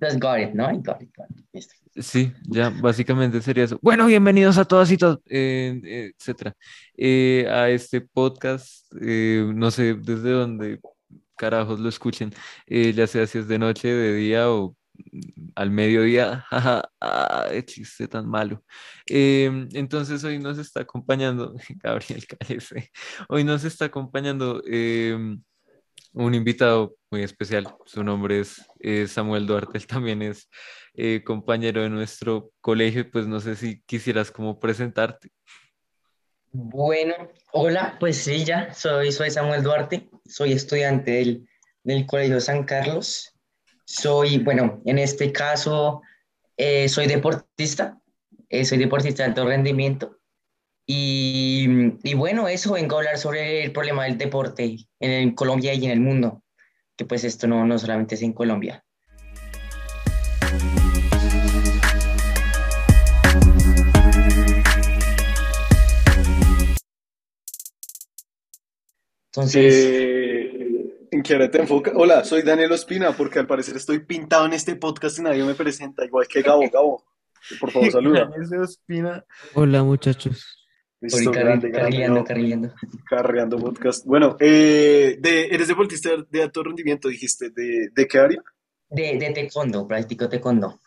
Just got it, ¿no? Got it, got it. Sí, ya básicamente sería eso. Bueno, bienvenidos a todas y todos, eh, etcétera, eh, a este podcast. eh, no sé desde dónde carajos lo escuchen, ya sea si es de noche, de día o mm, al mediodía. Jaja, ah, chiste tan malo. Em, entonces hoy nos está acompañando, Gabriel, cállese. Hoy nos está acompañando em, un invitado muy especial. Su nombre es Samuel Duarte, él también es eh, compañero de nuestro colegio. Pues no sé si quisieras como presentarte. Bueno, hola, pues sí, ya, soy, soy Samuel Duarte, soy estudiante del, del Colegio San Carlos. Soy, bueno, en este caso, eh, soy deportista, eh, soy deportista de alto rendimiento. Y, y bueno, eso vengo a hablar sobre el problema del deporte en, Colombia y en el mundo, que pues esto no, no solamente es en Colombia. Entonces, Eh, ¿en qué hora te enfoca? Hola, soy Daniel Ospina, porque al parecer estoy pintado en este podcast y nadie me presenta, igual que Gabo. Gabo, por favor, saluda. Hola muchachos. Listo, grande, grande, carrileando, no, carrileando. carreando podcast. Bueno, eh, de, eres deportista de alto rendimiento, dijiste. ¿De, de qué área? De, de taekwondo, practico taekwondo.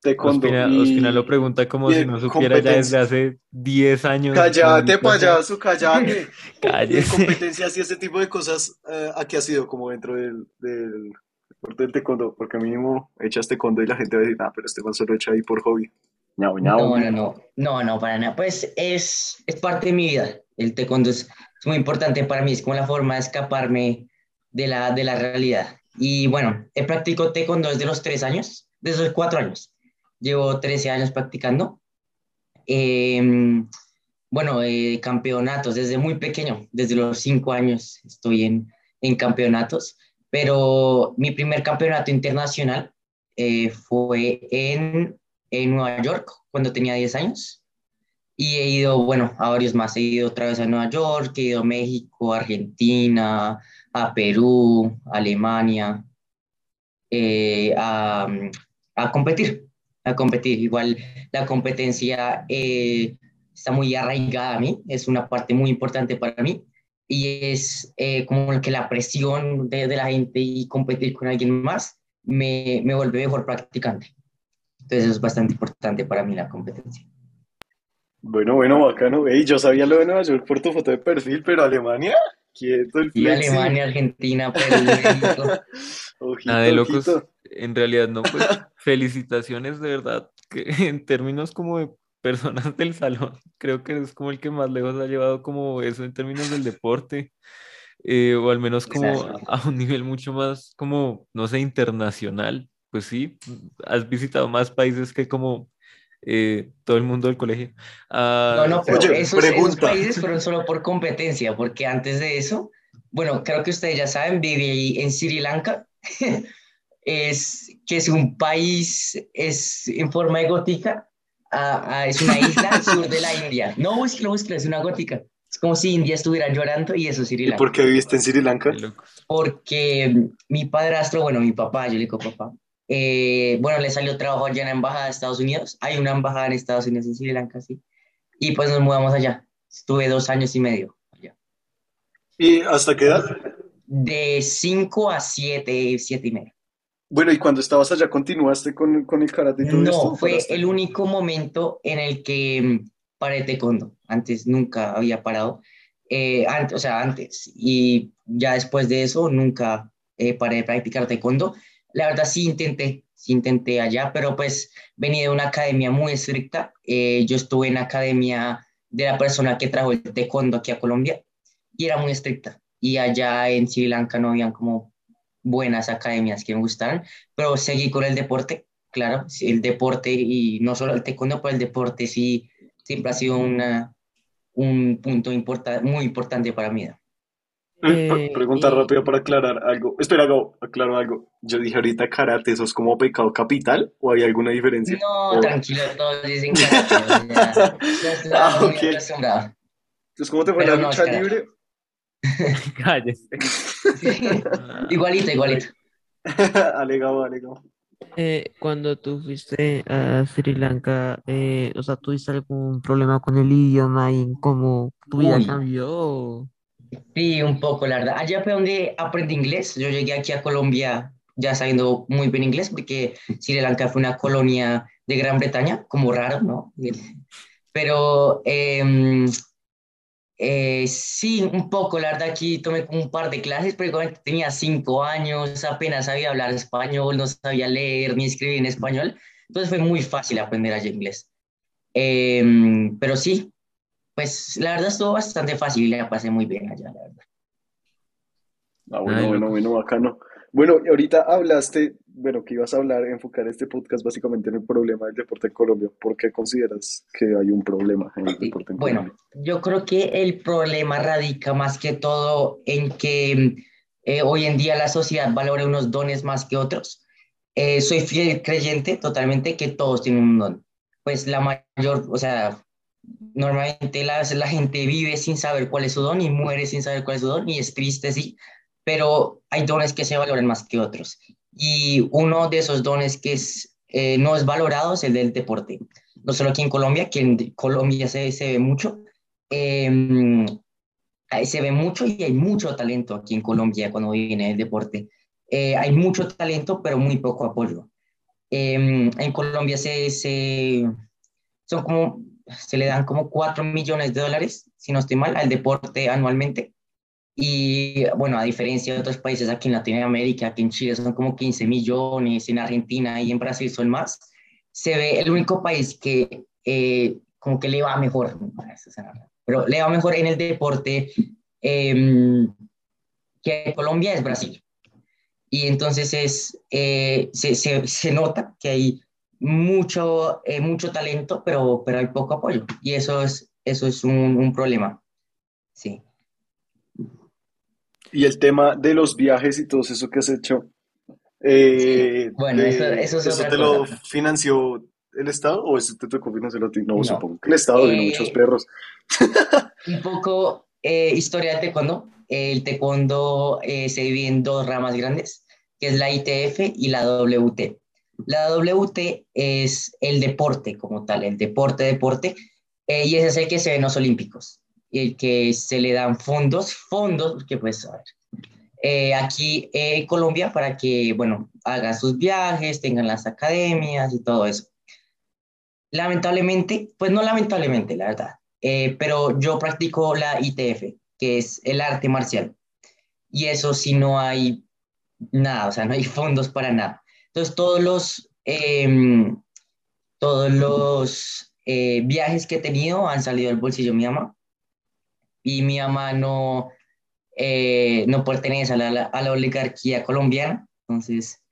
Taekwondo. Ospina, y- Ospina lo pregunta como si no supiera ya desde hace 10 años. Cállate, payaso, cállate. Cállese. competencias y ese tipo de cosas, eh, ¿a qué ha sido como dentro del, del deporte del taekwondo? Porque mínimo echas taekwondo y la gente va a decir, ah, pero este man solo echa ahí por hobby. Ñau. No, no, no, no, no, para nada. Pues es, es parte de mi vida. El taekwondo es, es muy importante para mí, es como la forma de escaparme de la, de la realidad. Y bueno, he practicado taekwondo desde los tres años, desde los cuatro años. Llevo 13 años practicando. Em, bueno, eh, campeonatos desde muy pequeño, desde los cinco años estoy en, en campeonatos, pero mi primer campeonato internacional eh, fue en, en Nueva York cuando tenía 10 años y he ido, bueno, a varios más, he ido otra vez a Nueva York, he ido a México, Argentina, a Perú, Alemania, eh, a, a competir, a competir. Igual la competencia eh, está muy arraigada a mí, es una parte muy importante para mí y es eh, como que la presión de, de la gente y competir con alguien más me, me vuelve mejor practicante. Entonces eso es bastante importante para mí la competencia. Bueno, bueno, bacano. Ey, yo sabía lo de Nueva York por tu foto de perfil, pero Alemania, quieto el Y. Alemania, Argentina, Perú, México. Ojito, Nada de locos. ojito. En realidad no, pues felicitaciones de verdad, que en términos como de personas del salón, creo que es como el que más lejos ha llevado como eso en términos del deporte, eh, o al menos como Exacto. a un nivel mucho más como, no sé, internacional. Pues sí, has visitado más países que como eh, todo el mundo del colegio. Ah, No, no, pero Oye, esos, esos países fueron solo por competencia, porque antes de eso, bueno, creo que ustedes ya saben, viví en Sri Lanka, es que es un país, es en forma de gótica, ah, ah, es una isla al sur de la India. No, búsquelo, búsquelo, es una gótica. Es como si India estuviera llorando y eso es Sri ¿Y Lanka. por qué viviste en Sri Lanka? porque mi padrastro, bueno, mi papá, yo le digo papá, eh, bueno, le salió trabajo allá en la embajada de Estados Unidos. Hay una embajada en Estados Unidos en Sri Lanka, sí. Y pues nos mudamos allá. Estuve dos años y medio allá. ¿Y hasta qué edad? De cinco a siete, siete y medio. Bueno, ¿y cuando estabas allá continuaste con, con el karate y todo No, esto? fue el único momento en el que mm, paré taekwondo. Antes nunca había parado. Eh, antes, o sea, antes. Y ya después de eso nunca eh, paré de practicar taekwondo. La verdad sí intenté, sí intenté allá, pero pues venía de una academia muy estricta. Eh, yo estuve en academia de la persona que trajo el taekwondo aquí a Colombia y era muy estricta. Y allá en Sri Lanka no habían como buenas academias que me gustaran, pero seguí con el deporte claro, el deporte y no solo el taekwondo, pero el deporte sí siempre ha sido una, un punto muy importante para mí. Eh, Pregunta y- rápida para aclarar algo. Espera, aclaro algo. Yo dije ahorita karate, ¿eso es como pecado capital o hay alguna diferencia? No, tranquilo, todos dicen karate, o sea, ya Ah, muy ok. acostumbrado. Entonces, ¿cómo te fue Pero la lucha libre? Cállese. igualito, igualito. alegado, alegado. Eh, cuando tú fuiste a Sri Lanka, eh, o sea, ¿tuviste algún problema con el idioma y en cómo tu vida Uy, cambió? o- sí, un poco, la verdad. Allá fue donde aprendí inglés. Yo llegué aquí a Colombia ya sabiendo muy bien inglés, porque Sri Lanka fue una colonia de Gran Bretaña, como raro, ¿no? Pero em, Eh, sí, un poco, la verdad, aquí tomé como un par de clases, pero igualmente tenía cinco años, apenas sabía hablar español, no sabía leer ni escribir en español, entonces fue muy fácil aprender allá inglés. Em, pero sí, pues la verdad estuvo bastante fácil y la pasé muy bien allá, la verdad. Ah, Ay, bueno, bueno, bueno, bacano. Bueno, y ahorita hablaste, bueno, que ibas a hablar, enfocar este podcast básicamente en el problema del deporte en Colombia. ¿Por qué consideras que hay un problema en el deporte en Bueno, Colombia? yo creo que el problema radica más que todo en que eh, hoy en día la sociedad valora unos dones más que otros. Eh, soy fiel creyente totalmente que todos tienen un don. Pues la mayor, o sea, normalmente la, la gente vive sin saber cuál es su don y muere sin saber cuál es su don y es triste, sí, pero hay dones que se valoran más que otros. Y uno de esos dones que es, eh, no es valorado es el del deporte. No solo aquí en Colombia, que en Colombia se, se ve mucho, eh, se ve mucho y hay mucho talento aquí en Colombia cuando viene el deporte. Eh, hay mucho talento, pero muy poco apoyo. Eh, en Colombia se, se, son como, se le dan como 4 millones de dólares, si no estoy mal, al deporte anualmente. Y bueno, a diferencia de otros países aquí en Latinoamérica, aquí en Chile son como 15 millones, en Argentina y en Brasil son más, se ve el único país que eh, como que le va mejor, pero le va mejor en el deporte eh, que Colombia es Brasil. Y entonces es, eh, se, se, nota que hay mucho, eh, mucho talento, pero, pero hay poco apoyo. Y eso es, eso es un, un problema. Sí. Y el tema de los viajes y todo eso que has hecho, eh, Bueno, de- eso, eso es ¿eso otra te lo financió el Estado o eso te tocó financiarlo a ti? No, No. supongo que el Estado tiene muchos Eh, perros. un poco eh, historia del taekwondo. El taekwondo eh, se divide en dos ramas grandes, que es la ITF y la WT. La WT es el deporte como tal, el deporte, deporte, eh, y ese es el que se ve en los Olímpicos, el que se le dan fondos, fondos, porque pues, a ver, eh, aquí eh, en Colombia para que, bueno, hagan sus viajes, tengan las academias y todo eso. Lamentablemente, pues no lamentablemente, la verdad, eh, pero yo practico la ITF, que es el arte marcial, y eso sí no hay nada, o sea, no hay fondos para nada. Entonces, todos los, eh, todos los eh, viajes que he tenido han salido del bolsillo de mi mamá, y mi mamá no, eh, no pertenece a la, a la oligarquía colombiana, entonces,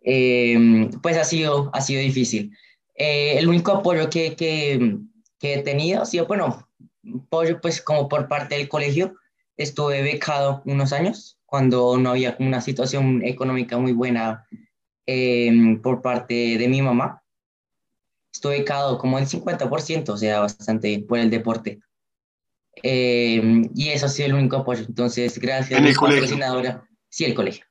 eh, pues ha sido, ha sido difícil. Eh, el único apoyo que, que, que he tenido ha sido, bueno, apoyo pues como por parte del colegio. Estuve becado unos años cuando no había una situación económica muy buena eh, por parte de mi mamá. Estuve becado como el 50%, o sea, bastante por el deporte. Eh, y eso ha sido el único apoyo. Entonces, gracias a ¿En el mi patrocinadora. Sí, el colegio.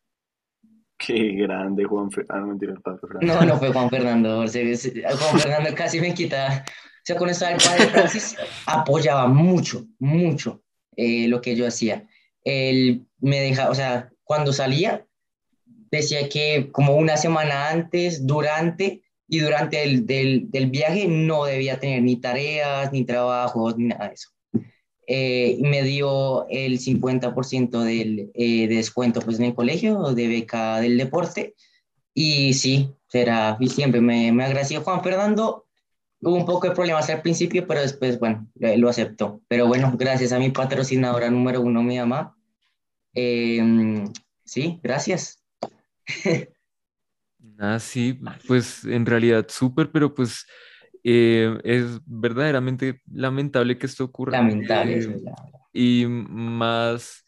Qué grande, Juan. Fe- Ah, no, mentira, Fernando. No, no fue Juan Fernando. Juan Fernando casi me quita. O sea, con estaba el padre Francis, apoyaba mucho, mucho eh, lo que yo hacía. Él me deja, o sea, cuando salía, decía que como una semana antes, durante y durante el del, del viaje no debía tener ni tareas, ni trabajos, ni nada de eso. Eh, me dio el 50% del eh, de descuento pues, en el colegio, de beca del deporte. Y sí, será, y siempre me, me agradeció Juan Fernando. Hubo un poco de problemas al principio, pero después, bueno, lo aceptó. Pero bueno, gracias a mi patrocinadora número uno, mi mamá. Eh, sí, gracias. Ah, sí, pues en realidad súper, pero pues eh, es verdaderamente lamentable que esto ocurra. Lamentable. eh, es y más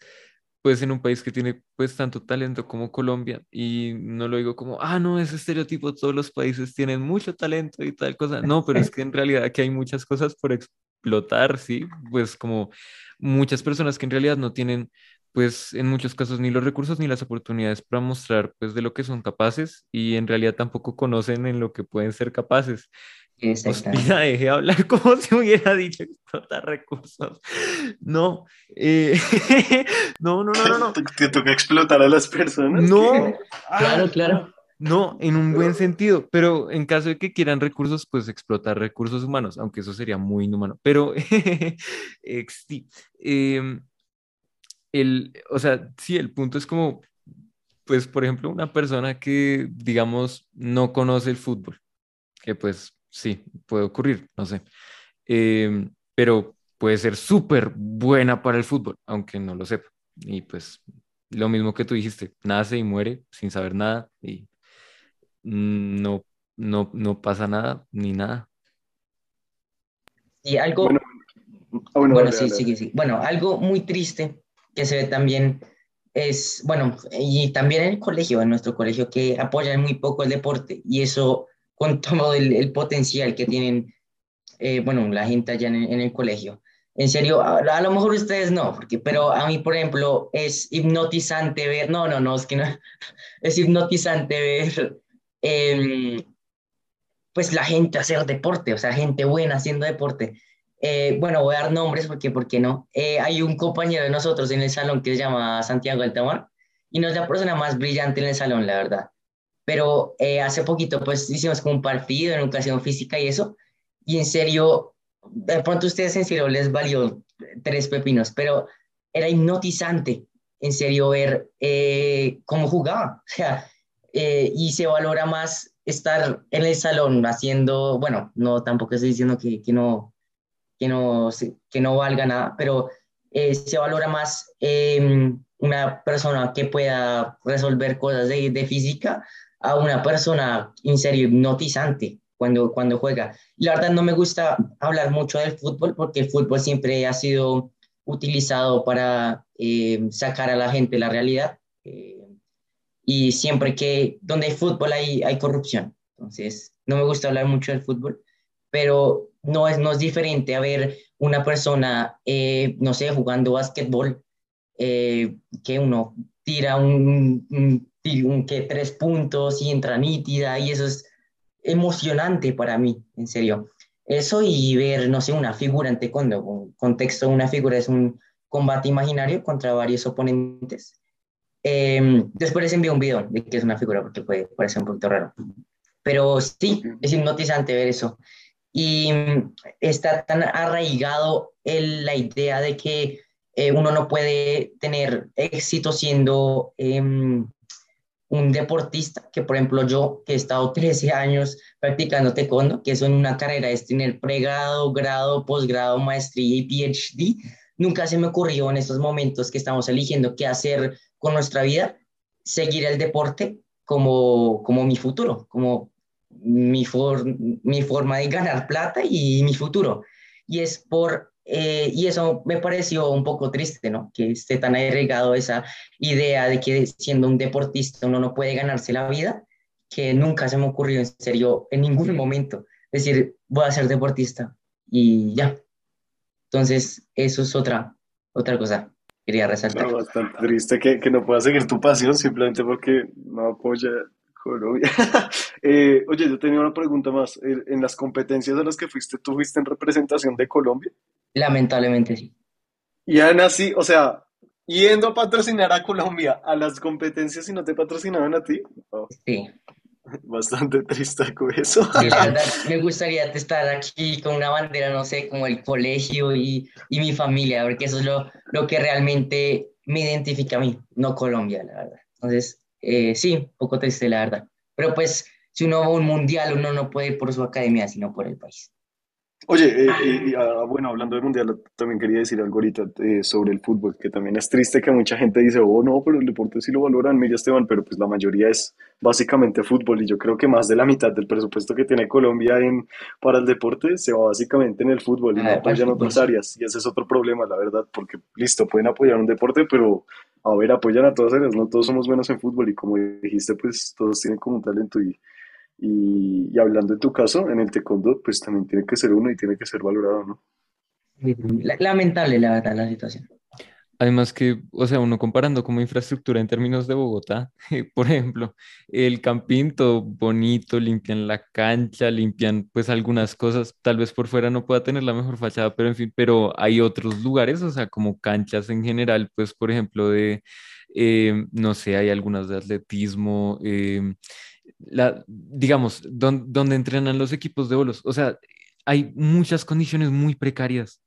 pues en un país que tiene pues tanto talento como Colombia y no lo digo como, ah, no, ese estereotipo, todos los países tienen mucho talento y tal cosa, no, pero es que en realidad aquí hay muchas cosas por explotar, ¿sí? Pues como muchas personas que en realidad no tienen pues en muchos casos ni los recursos ni las oportunidades para mostrar pues de lo que son capaces y en realidad tampoco conocen en lo que pueden ser capaces. Hostia, dejé hablar como si hubiera dicho explotar recursos. No, eh, no, no, no, no, no. Te, toca explotar a las personas. No, Claro, ah, claro. no, en un buen sentido, pero en caso de que quieran recursos, pues explotar recursos humanos, aunque eso sería muy inhumano. Pero, sí, em, el, o sea, sí, el punto es como, pues, por ejemplo, una persona que, digamos, no conoce el fútbol, que pues sí, puede ocurrir, no sé, em, pero puede ser súper buena para el fútbol, aunque no lo sepa. Y pues, lo mismo que tú dijiste, nace y muere sin saber nada y no, no, no pasa nada ni nada. Y algo, Bueno, ah, bueno, bueno, dale, sí, dale, sí, sí. Bueno, algo muy triste que se ve también es, bueno, y también en el colegio, en nuestro colegio, que apoyan muy poco el deporte y eso con todo el, el potencial que tienen, eh, bueno, la gente allá en, en el colegio. En serio, a, a lo mejor ustedes no, porque, pero a mí, por ejemplo, es hipnotizante ver, no, no, no, es que no, es hipnotizante ver, em, pues la gente hacer deporte, o sea, gente buena haciendo deporte. Eh, bueno, voy a dar nombres porque, ¿por qué no? Eh, hay un compañero de nosotros en el salón que se llama Santiago Altamar y no es la persona más brillante en el salón, la verdad. Pero eh, hace poquito, pues hicimos como un partido en educación física y eso, y en serio, de pronto ustedes en serio les valió tres pepinos, pero era hipnotizante, en serio, ver eh, cómo jugaba. O sea, eh, y se valora más estar en el salón haciendo, bueno, no, tampoco estoy diciendo que, que no, que no, que no valga nada, pero eh, se valora más eh, una persona que pueda resolver cosas de, de física a una persona en serio hipnotizante cuando, cuando juega. La verdad no me gusta hablar mucho del fútbol porque el fútbol siempre ha sido utilizado para eh, sacar a la gente la realidad. eh, y siempre que donde hay fútbol hay, hay corrupción. Entonces, no me gusta hablar mucho del fútbol, pero no es, no es diferente a ver una persona, eh, no sé, jugando básquetbol, eh, que uno tira un, que tres puntos y entra nítida, y eso es emocionante para mí, en serio. Eso y ver, no sé, una figura en taekwondo, un contexto, una figura es un combate imaginario contra varios oponentes. Eh, después les envío un video de que es una figura porque puede parecer un poquito raro. Pero sí, es hipnotizante ver eso. Y mm, está tan arraigado el- la idea de que eh, uno no puede tener éxito siendo em, un deportista, que por ejemplo yo, que he estado 13 años practicando taekwondo, que eso en una carrera es tener pregrado, grado, posgrado, maestría y PhD, nunca se me ocurrió en estos momentos que estamos eligiendo qué hacer con nuestra vida, seguir el deporte como, como mi futuro, como mi, for- mi forma de ganar plata y mi futuro. Y es por, eh, y eso me pareció un poco triste, ¿no? Que esté tan arraigado esa idea de que siendo un deportista uno no puede ganarse la vida, que nunca se me ocurrió en serio en ningún momento decir, voy a ser deportista y ya. Entonces, eso es otra, otra cosa que quería No, resaltar. bastante triste que, que no puedas seguir tu pasión simplemente porque no apoya Colombia. Eh, oye, yo tenía una pregunta más. Eh, En las competencias a las que fuiste, ¿tú fuiste en representación de Colombia? Lamentablemente sí. Y aún así, o sea, yendo a patrocinar a Colombia a las competencias y no te patrocinaban a ti. Oh, Sí, bastante triste con eso. sí, la verdad me gustaría estar aquí con una bandera, no sé, como el colegio y, y mi familia, porque eso es lo, lo que realmente me identifica a mí, no Colombia, la verdad. Entonces, eh, sí, poco triste, la verdad. Pero pues, si uno va a un mundial, uno no puede por su academia, sino por el país. Oye, eh, eh, y, ah, bueno, hablando del mundial, también quería decir algo ahorita eh, sobre el fútbol, que también es triste que mucha gente dice, oh no, pero el deporte sí lo valoran, mira Esteban, pero pues la mayoría es básicamente fútbol y yo creo que más de la mitad del presupuesto que tiene Colombia en, para el deporte se va básicamente en el fútbol y no Ah, el apoyan fútbol, otras áreas y ese es otro problema, la verdad, porque listo, pueden apoyar un deporte, pero a ver, apoyan a todas áreas, no todos somos buenos en fútbol y como dijiste, pues todos tienen como un talento y y, y hablando de tu caso, en el taekwondo, pues también tiene que ser uno y tiene que ser valorado, ¿no? La- Lamentable, la verdad, la situación. Además que, o sea, uno comparando como infraestructura en términos de Bogotá, por ejemplo, el Campín, todo bonito, limpian la cancha, limpian pues algunas cosas, tal vez por fuera no pueda tener la mejor fachada, pero en fin, pero hay otros lugares, o sea, como canchas en general, pues por ejemplo de, eh, no sé, hay algunas de atletismo, em, la, digamos, donde entrenan los equipos de bolos, o sea, hay muchas condiciones muy precarias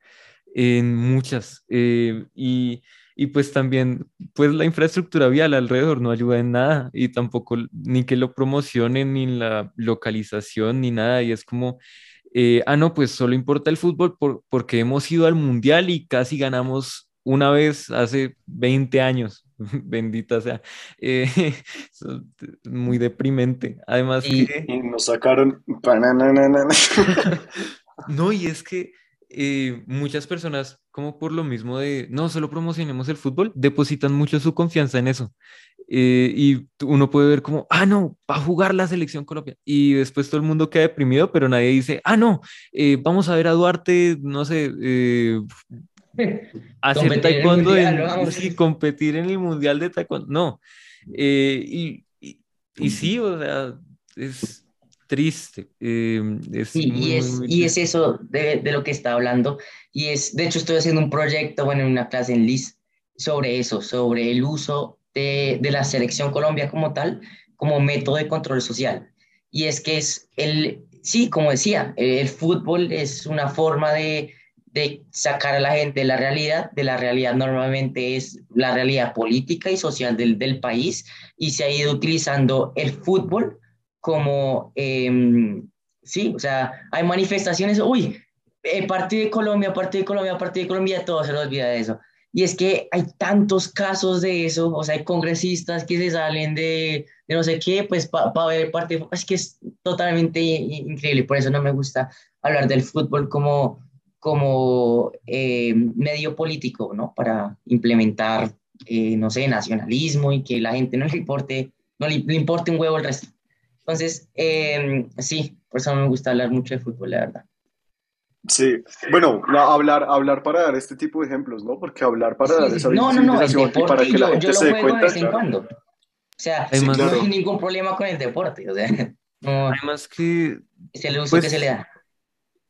en muchas. Eh, y, y, pues también, pues la infraestructura vial alrededor no ayuda en nada y tampoco ni que lo promocionen, ni la localización, ni nada. Y es como, eh, ah, no, pues solo importa el fútbol por, porque hemos ido al mundial y casi ganamos una vez hace 20 años. Bendita sea. Eh, muy deprimente. Además y, que... y nos sacaron... no, y es que eh, muchas personas, como por lo mismo de, no, solo promocionemos el fútbol, depositan mucho su confianza en eso. Eh, y uno puede ver como, ah, no, va a jugar la selección Colombia. Y después todo el mundo queda deprimido, pero nadie dice, ah, no, eh, vamos a ver a Duarte, no sé, hacer taekwondo, en, competir en el mundial de taekwondo. No. y, y, y sí, o sea, es, triste. Em, es y, es, y es eso de, de, lo que está hablando. Y es, de hecho, estoy haciendo un proyecto, bueno, en una clase en LIS sobre eso, sobre el uso de, de la selección Colombia como tal, como método de control social. Y es que es el, sí, como decía, el fútbol es una forma de, de sacar a la gente de la realidad, de la realidad normalmente es la realidad política y social del, del país, y se ha ido utilizando el fútbol como, em, sí, o sea, hay manifestaciones, uy, el partido de Colombia, partido de Colombia, partido de Colombia, todo se nos olvida de eso. Y es que hay tantos casos de eso, o sea, hay congresistas que se salen de, de no sé qué, pues para pa ver partido, es que es totalmente increíble, por eso no me gusta hablar del fútbol como, como eh, medio político, ¿no? Para implementar, eh, no sé, nacionalismo y que la gente no le importe, no le, le importe un huevo el resto. Entonces, eh, sí, por eso me gusta hablar mucho de fútbol, la verdad. Sí, bueno, hablar, hablar para dar este tipo de ejemplos, ¿no? Porque hablar para dar esa no, no, no, el deporte, y para que yo, la gente yo se dé cuenta. De vez en cuando. O sea, sí, no hay ningún problema con el deporte, o sea, no, Además que... Es el uso pues, que se le da.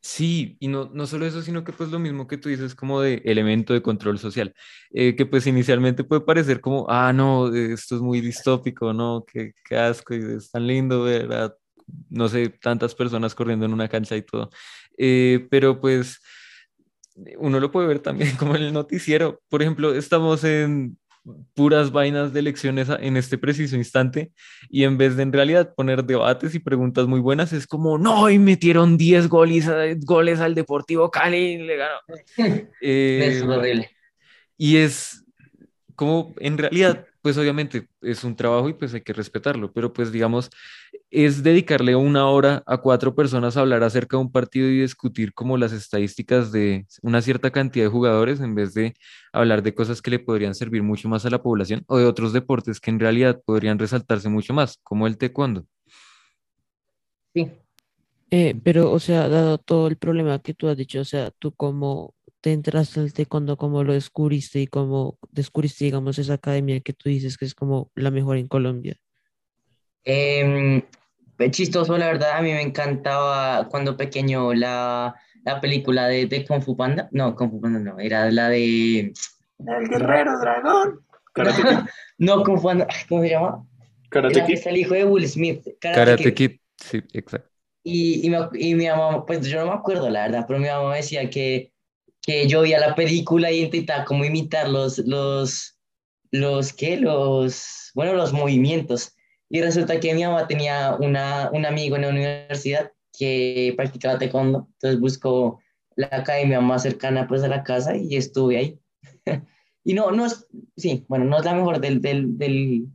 Sí, y no, no solo eso, sino que pues lo mismo que tú dices como de elemento de control social, eh, que pues inicialmente puede parecer como, ah, no, esto es muy distópico, no, qué, qué asco, y es tan lindo ver no sé, tantas personas corriendo en una cancha y todo, eh, pero pues uno lo puede ver también como en el noticiero, por ejemplo, estamos en puras vainas de elecciones en este preciso instante y en vez de en realidad poner debates y preguntas muy buenas es como no y metieron 10 goles, goles al Deportivo Cali le ganó eh, es horrible. y es como en realidad pues obviamente es un trabajo y pues hay que respetarlo, pero pues digamos, es dedicarle una hora a cuatro personas a hablar acerca de un partido y discutir como las estadísticas de una cierta cantidad de jugadores en vez de hablar de cosas que le podrían servir mucho más a la población o de otros deportes que en realidad podrían resaltarse mucho más, como el taekwondo. Sí. Eh, pero, o sea, dado todo el problema que tú has dicho, o sea, tú como te entraste al taekwondo, como lo descubriste y cómo descubriste, digamos, esa academia que tú dices que es como la mejor en Colombia? Eh, chistoso, la verdad, a mí me encantaba cuando pequeño la, la película de, de, Kung Fu Panda. No, Kung Fu Panda no, era la de... El Guerrero Dragón. no, Kung Fu Panda, ¿cómo se llama? Karate Kid. el hijo de Will Smith. Karate, Karate Kid. Kid. sí, exacto. Y, y, mi, y mi mamá, pues yo no me acuerdo, la verdad, pero mi mamá decía que que yo veía la película y intentaba como imitar los, los, los, ¿qué? Los, bueno, los movimientos. Y resulta que mi mamá tenía una, un amigo en la universidad que practicaba taekwondo, entonces buscó la academia más cercana pues a la casa y estuve ahí. y no, no es, sí, bueno, no es la mejor del, del, del,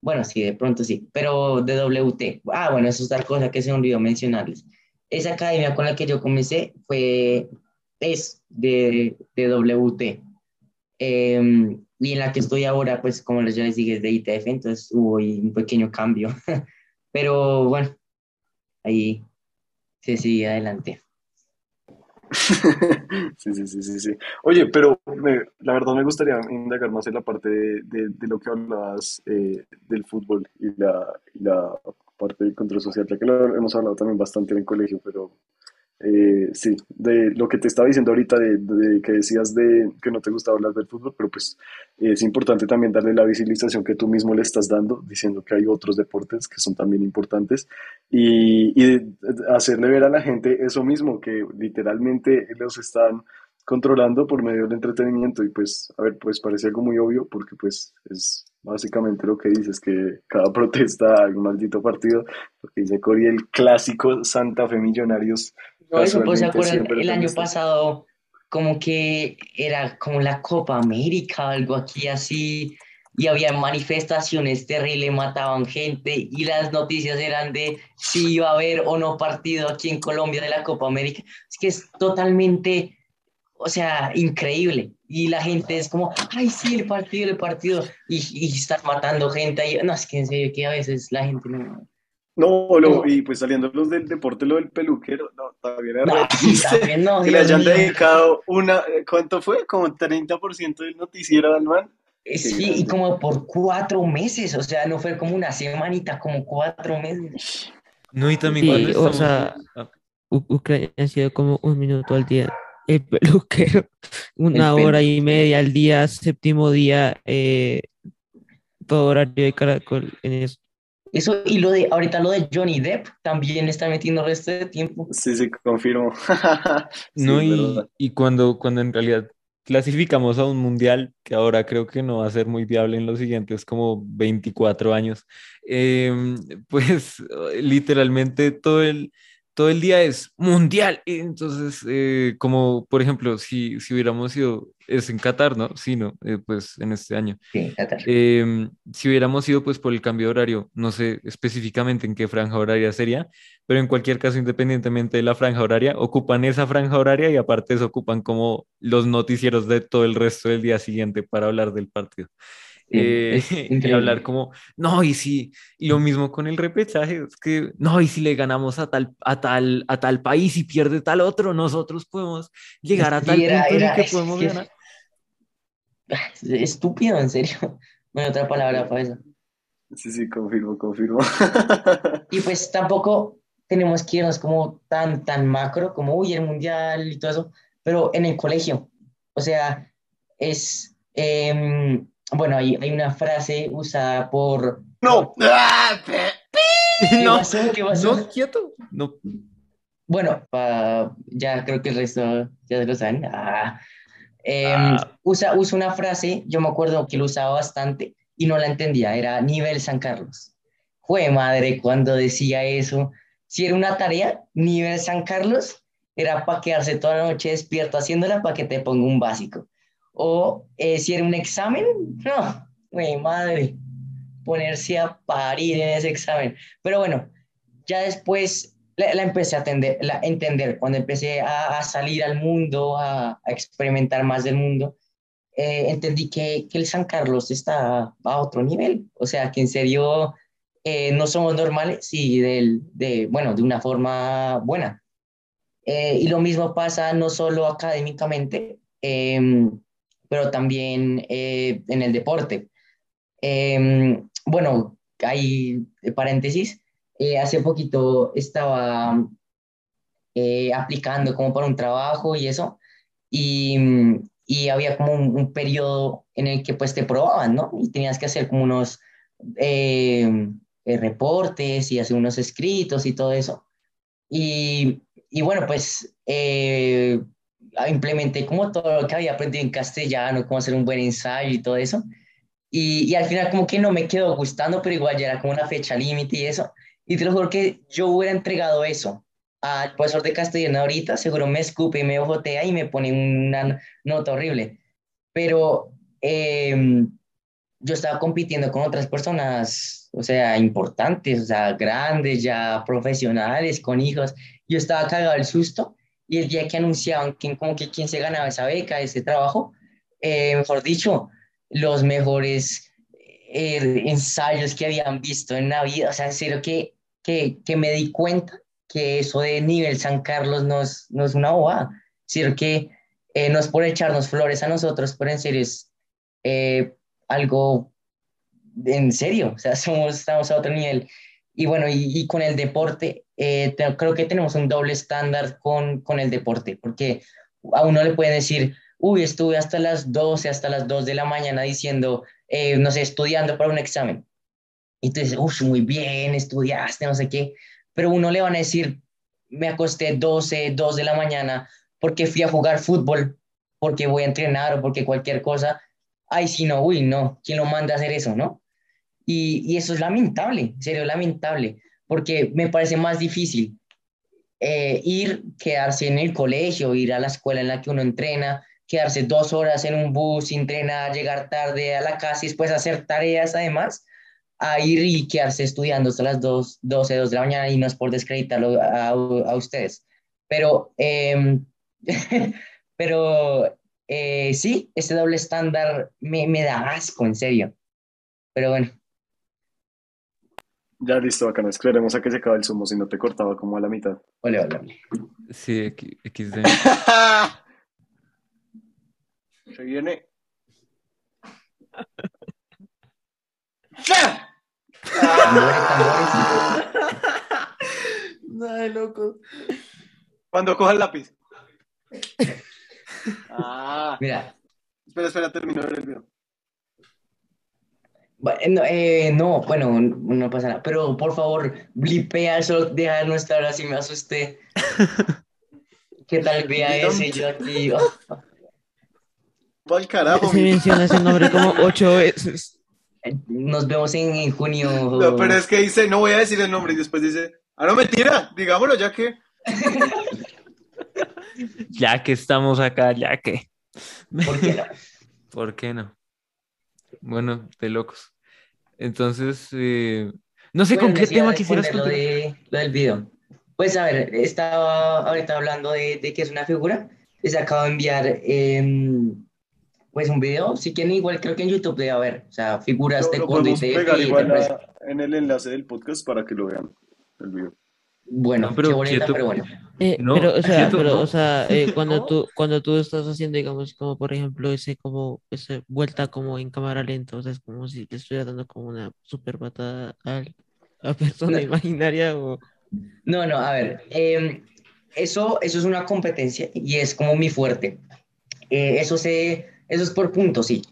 bueno, sí, de pronto sí, pero de WT. Ah, bueno, eso es otra cosa que se me olvidó mencionarles. Esa academia con la que yo comencé fue es de, de WT. Em, y en la que estoy ahora, pues como ya les dije, es de ITF, entonces hubo un pequeño cambio. Pero bueno, ahí se sigue adelante. Sí, sí, sí, sí, sí. Oye, pero la verdad me gustaría indagar más en la parte de, de- de lo que hablabas eh, del fútbol y la, y la parte del control social, ya que lo hemos hablado también bastante en el colegio, pero eh, sí, de lo que te estaba diciendo ahorita, de, que decías de que no te gustaba hablar del fútbol, pero pues es importante también darle la visibilización que tú mismo le estás dando, diciendo que hay otros deportes que son también importantes y, hacerle ver a la gente eso mismo, que literalmente los están controlando por medio del entretenimiento y pues, a ver, pues parece algo muy obvio porque pues es básicamente lo que dices, que cada protesta hay maldito partido, lo que dice Cory, el clásico Santa Fe Millonarios No, eso, pues se acuerdan, el año está. pasado como que era como la Copa América, algo aquí así, y había manifestaciones terribles, mataban gente, y las noticias eran de si iba a haber o no partido aquí en Colombia de la Copa América. Es que es totalmente, o sea, increíble. Y la gente es como, ay, sí, el partido, el partido, y, y estás matando gente ahí. No, es que en serio que a veces la gente no... No, lo, no, y pues saliendo los del deporte, lo del peluquero, no, también es no, también no, que le hayan mío. dedicado una, eh, ¿cuánto fue? Como 30% del noticiero al man. Eh, Sí, y como por cuatro meses, o sea, no fue como una semanita, como cuatro meses. No, y también cuando Sí, o estamos... sea, Ucrania ha sido como un minuto al día. El peluquero, El una hora y media al día, séptimo día, eh, todo horario de Caracol en eso. Eso, y lo de, ahorita lo de Johnny Depp también está metiendo resto de tiempo. Sí, sí, confirmo. Sí, No, es verdad. y, y cuando, cuando en realidad clasificamos a un mundial, que ahora creo que no va a ser muy viable en los siguientes como 24 años, em, pues literalmente todo el, todo el día es mundial. Entonces, eh, como por ejemplo, si, si hubiéramos ido, es en Qatar, ¿no? Sí, ¿no? Eh, pues en este año. Sí, Qatar. Em, si hubiéramos ido pues por el cambio de horario, no sé específicamente en qué franja horaria sería, pero en cualquier caso, independientemente de la franja horaria, ocupan esa franja horaria y aparte se ocupan como los noticieros de todo el resto del día siguiente para hablar del partido. Eh, y hablar como, no, y si, y lo mismo con el repechaje, es que, no, y si le ganamos a tal, a tal, a tal país y pierde tal otro, nosotros podemos llegar a tal era, punto en el era, que es, podemos es- ganar. es estúpido, en serio. No hay otra palabra para eso. Sí, sí, confirmo, confirmo. Y pues tampoco tenemos que irnos como tan, tan macro, como, uy, el mundial y todo eso, pero en el colegio. O sea, es, em, bueno, hay, hay una frase usada por... No. Ah, ¿Qué No, pasó? ¿Qué pasó? no, quieto. No, Bueno, pa- ya creo que el resto ya se lo saben. Ah, em, Ah. usa, usa una frase, yo me acuerdo que lo usaba bastante y no la entendía, era nivel San Carlos. Jue madre, cuando decía eso, si era una tarea, nivel San Carlos, era para quedarse toda la noche despierto haciéndola para que te ponga un básico. O eh, si era un examen, no, jue madre, ponerse a parir en ese examen. Pero bueno, ya después la, la empecé a atender- la- entender, cuando empecé a, a salir al mundo, a, a experimentar más del mundo, eh, entendí que, que el San Carlos está a otro nivel, o sea, que en serio eh, no somos normales y del, de, bueno, de una forma buena. Eh, y lo mismo pasa no solo académicamente, em, pero también eh, en el deporte. Em, bueno, hay eh, paréntesis. eh, hace poquito estaba eh, aplicando como para un trabajo y eso, y, mm, y había como un, un periodo en el que pues te probaban, ¿no? Y tenías que hacer como unos eh, eh, reportes y hacer unos escritos y todo eso. Y, y bueno, pues eh, implementé como todo lo que había aprendido en castellano, cómo hacer un buen ensayo y todo eso. Y, y al final como que no me quedó gustando, pero igual ya era como una fecha límite y eso. Y te lo juro que yo hubiera entregado eso al profesor de castellano ahorita, seguro me escupe y me ojotea y me pone una nota horrible. Pero eh, yo estaba compitiendo con otras personas, o sea, importantes, o sea, grandes, ya profesionales, con hijos. Yo estaba cagado del susto y el día que anunciaban que, como que quién se ganaba esa beca, ese trabajo, eh, mejor dicho, los mejores eh, ensayos que habían visto en la vida, o sea, en serio que, que, que me di cuenta que eso de nivel San Carlos no es, no es una bobada. decir que eh, no es por echarnos flores a nosotros, pero en serio es eh, algo en serio, o sea, somos, estamos a otro nivel. Y bueno, y, y con el deporte, eh, te- creo que tenemos un doble estándar con, con el deporte, porque a uno le pueden decir, uy, estuve hasta las 12, hasta las 2 de la mañana diciendo, eh, no sé, estudiando para un examen. Y tú dices, uff, muy bien, estudiaste, no sé qué. Pero uno le van a decir, me acosté 12, 2 de la mañana porque fui a jugar fútbol, porque voy a entrenar o porque cualquier cosa. Ay, si no, uy, no, ¿quién lo manda a hacer eso, no? Y, y eso es lamentable, en serio, lamentable, porque me parece más difícil eh, ir, quedarse en el colegio, ir a la escuela en la que uno entrena, quedarse dos horas en un bus, entrenar, llegar tarde a la casa y después hacer tareas además, a ir y quedarse estudiando hasta las 2, 12, 2 de la mañana y no es por descreditarlo a, a ustedes. Pero, eh, pero eh, sí, este doble estándar me, me da asco, en serio. Pero bueno. Ya listo, acá nos esperemos a que se acabe el sumo, si no te cortaba como a la mitad. Ole, ole. Sí, X- XD. Se viene. Nada de loco. Cuando coja el lápiz. Ah, Mira, espera, espera, termino el video. Bueno, eh, no, bueno, no pasa nada, pero por favor, blipea eso, deja no estar así, me asusté. ¿Qué tal vea ese yo aquí? Oh, ¡Pa'l carajo! Se menciona ese nombre como ocho veces. nos vemos en, en junio. No, pero es que dice, no voy a decir el nombre y después dice, ah, no, mentira, digámoslo ya que. Ya que estamos acá, ya que. ¿Por qué no? ¿Por qué no? Bueno, de locos. Entonces, eh, no sé Bueno, con qué tema quisieras lo, de, lo del video. Pues a ver, estaba ahorita hablando de, de que es una figura. Les acabo de enviar em, pues un video. Si quieren, igual creo que en YouTube debe haber. O sea, figuras de lo cuando y te, pegar y te a- en el enlace del podcast para que lo vean, el video. Bueno, No, pero qué quieto. pero bueno. Eh, No, pero, o sea, pero, no. o sea, eh, cuando tú, cuando tú estás haciendo, digamos, como por ejemplo, ese como, esa vuelta como en cámara lenta, o sea, es como si le estuviera dando como una super patada a la persona No. imaginaria o... No, no, a ver, em, eso, eso es una competencia y es como mi fuerte. Eh, eso, se, eso es por puntos, sí.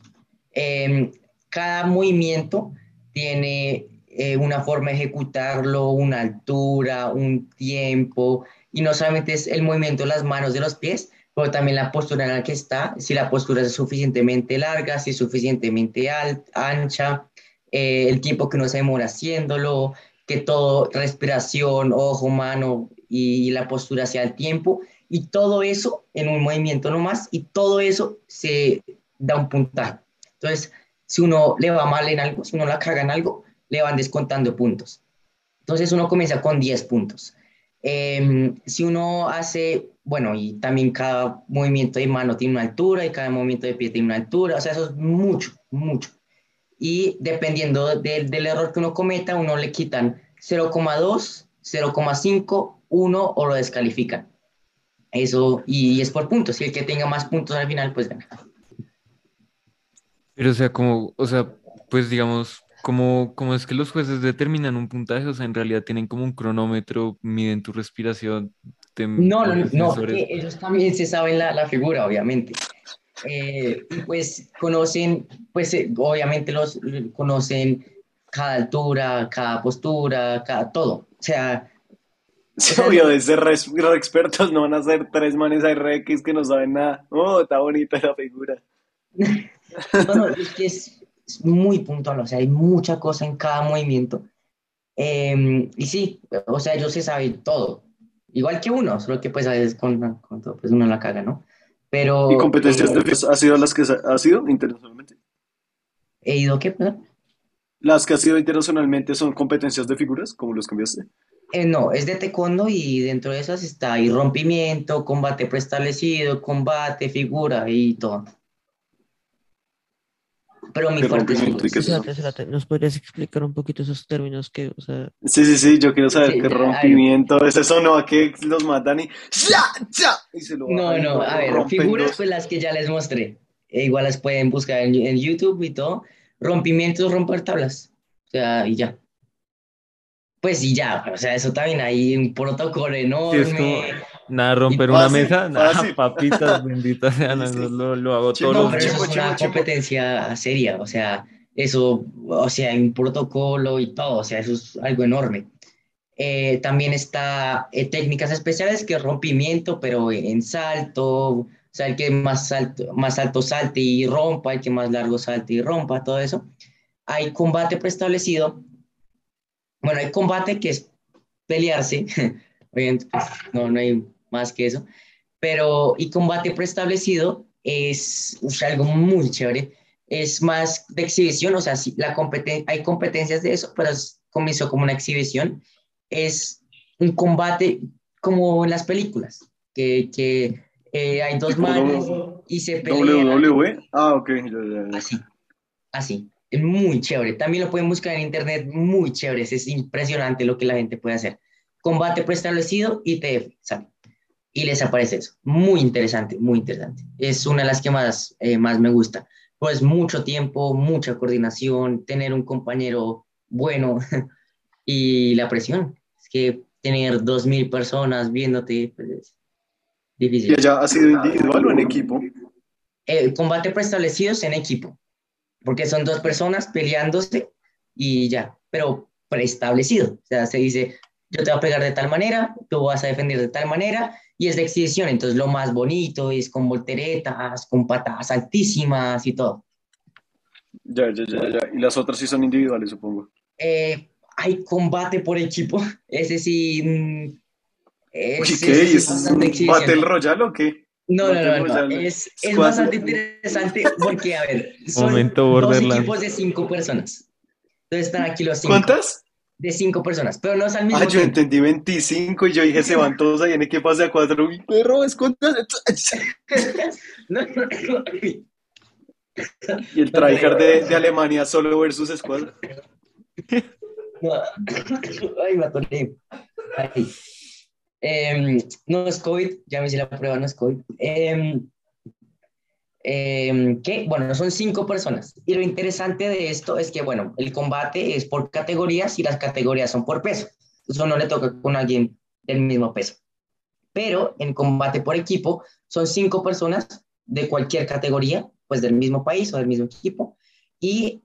Em, cada movimiento tiene eh, una forma de ejecutarlo, una altura, un tiempo, y no solamente es el movimiento de las manos, de los pies, pero también la postura en la que está, si la postura es suficientemente larga, si es suficientemente ancha, eh, el tiempo que uno se demora haciéndolo, que todo, respiración, ojo, mano y la postura sea el tiempo, y todo eso en un movimiento nomás, y todo eso se da un puntaje. Entonces, si uno le va mal en algo, si uno la caga en algo, le van descontando puntos. Entonces, uno comienza con 10 puntos. Em, si uno hace, bueno, y también cada movimiento de mano tiene una altura y cada movimiento de pie tiene una altura, o sea, eso es mucho, mucho y dependiendo del, del error que uno cometa, uno le quitan 0,2, 0,5, 1 o lo descalifican. Eso, y, es por puntos. Y el que tenga más puntos al final, pues gana. Pero, o sea, como, o sea, pues digamos, como, como es que los jueces determinan un puntaje, o sea, en realidad tienen como un cronómetro, miden tu respiración, te No, no, no, ellos también se saben la, la figura, obviamente. Eh, y pues conocen, pues eh, obviamente los conocen cada altura, cada postura, cada todo. O sea, Sí, obvio, de ser re, re expertos, no van a ser tres manes ahí re X que no saben nada. Oh, está bonita la figura. No, no, es que es, es muy puntual, o sea, hay mucha cosa en cada movimiento. Eh, y sí, o sea, ellos se saben todo, igual que uno, solo que pues a veces con, con todo, pues uno la caga, ¿no? Pero ¿Y competencias eh, de ha sido las que ha sido internacionalmente? he ido, ¿qué? perdón? Las que ha sido internacionalmente son competencias de figuras, como los cambiaste. Eh, no, es de taekwondo y dentro de esas está ahí rompimiento, combate preestablecido, combate, figura y todo. Pero mi ¿Qué fuerte es qué espérate, ¿nos podrías explicar un poquito esos términos que, o sea, Sí, sí, sí, yo quiero saber Sí, qué rompimiento es eso, no, a que los matan y ¡ya! ¡ya! y se lo No, no, a ver, figuras dos. pues las que ya les mostré. E igual las pueden buscar en, en YouTube y todo. Rompimientos, romper tablas. O sea, y ya. Pues y ya, o sea, eso también hay un protocolo Sí, enorme. como, nada, romper una mesa, nada, papitas, benditas sean, Sí, sí. eso lo, lo hago No, pero eso es una competencia seria, o sea, eso, o sea, hay un protocolo y todo, o sea, eso es algo enorme. Eh, también está eh, técnicas especiales que es rompimiento, pero en salto, o sea, el que más alto, más alto salte y rompa, el que más largo salte y rompa, todo eso. Hay combate preestablecido. Bueno, hay combate que es pelearse, obviamente, pues, no, no hay más que eso, pero y combate preestablecido es uf, algo muy chévere, es más de exhibición, o sea, sí, la competen hay competencias de eso, pero es, comenzó como una exhibición, es un combate como en las películas, que, que eh, hay dos manos y se pelean WWE. Ah, ok, así, así. Es muy chévere. También lo pueden buscar en internet, muy chévere. Es impresionante lo que la gente puede hacer. Combate preestablecido y te sale. Y les aparece eso. Muy interesante, muy interesante. Es una de las que más, eh, más me gusta. Pues mucho tiempo, mucha coordinación, tener un compañero bueno y la presión. Es que tener dos mil personas viéndote pues, es ¿Y difícil. allá ha sido individual o en equipo? El combate preestablecido es en equipo, porque son dos personas peleándose y ya, pero preestablecido. O sea, se dice, yo te voy a pegar de tal manera, tú vas a defender de tal manera, y es de exhibición. Entonces, lo más bonito es con volteretas, con patadas altísimas y todo. Ya, ya, ya, ya. Y las otras sí son individuales, supongo. Eh, hay combate por equipo, ese sí. mm, ¿qué? sí ¿Y es es un. Battle Royale o qué? No, no, no, no, Royale. Es, es bastante interesante porque, a ver, son Momento dos equipos de cinco personas. Entonces están aquí los cinco. ¿Cuántas? De cinco personas, pero no es al mismo Ah, yo tiempo. entendí 25 y yo dije, se van todos ahí en equipas de a cuatro. Uy, perro, escondas. No, no, no. Y el tryhard de, de Alemania solo versus squad. No. Ay, me atoré. Ay. Em, no es COVID, ya me hice la prueba, no es COVID. Em, em, ¿qué? Bueno, son cinco personas. Y lo interesante de esto es que, bueno, el combate es por categorías y las categorías son por peso. Eso no le toca con alguien del mismo peso. Pero en combate por equipo son cinco personas de cualquier categoría, pues del mismo país o del mismo equipo. Y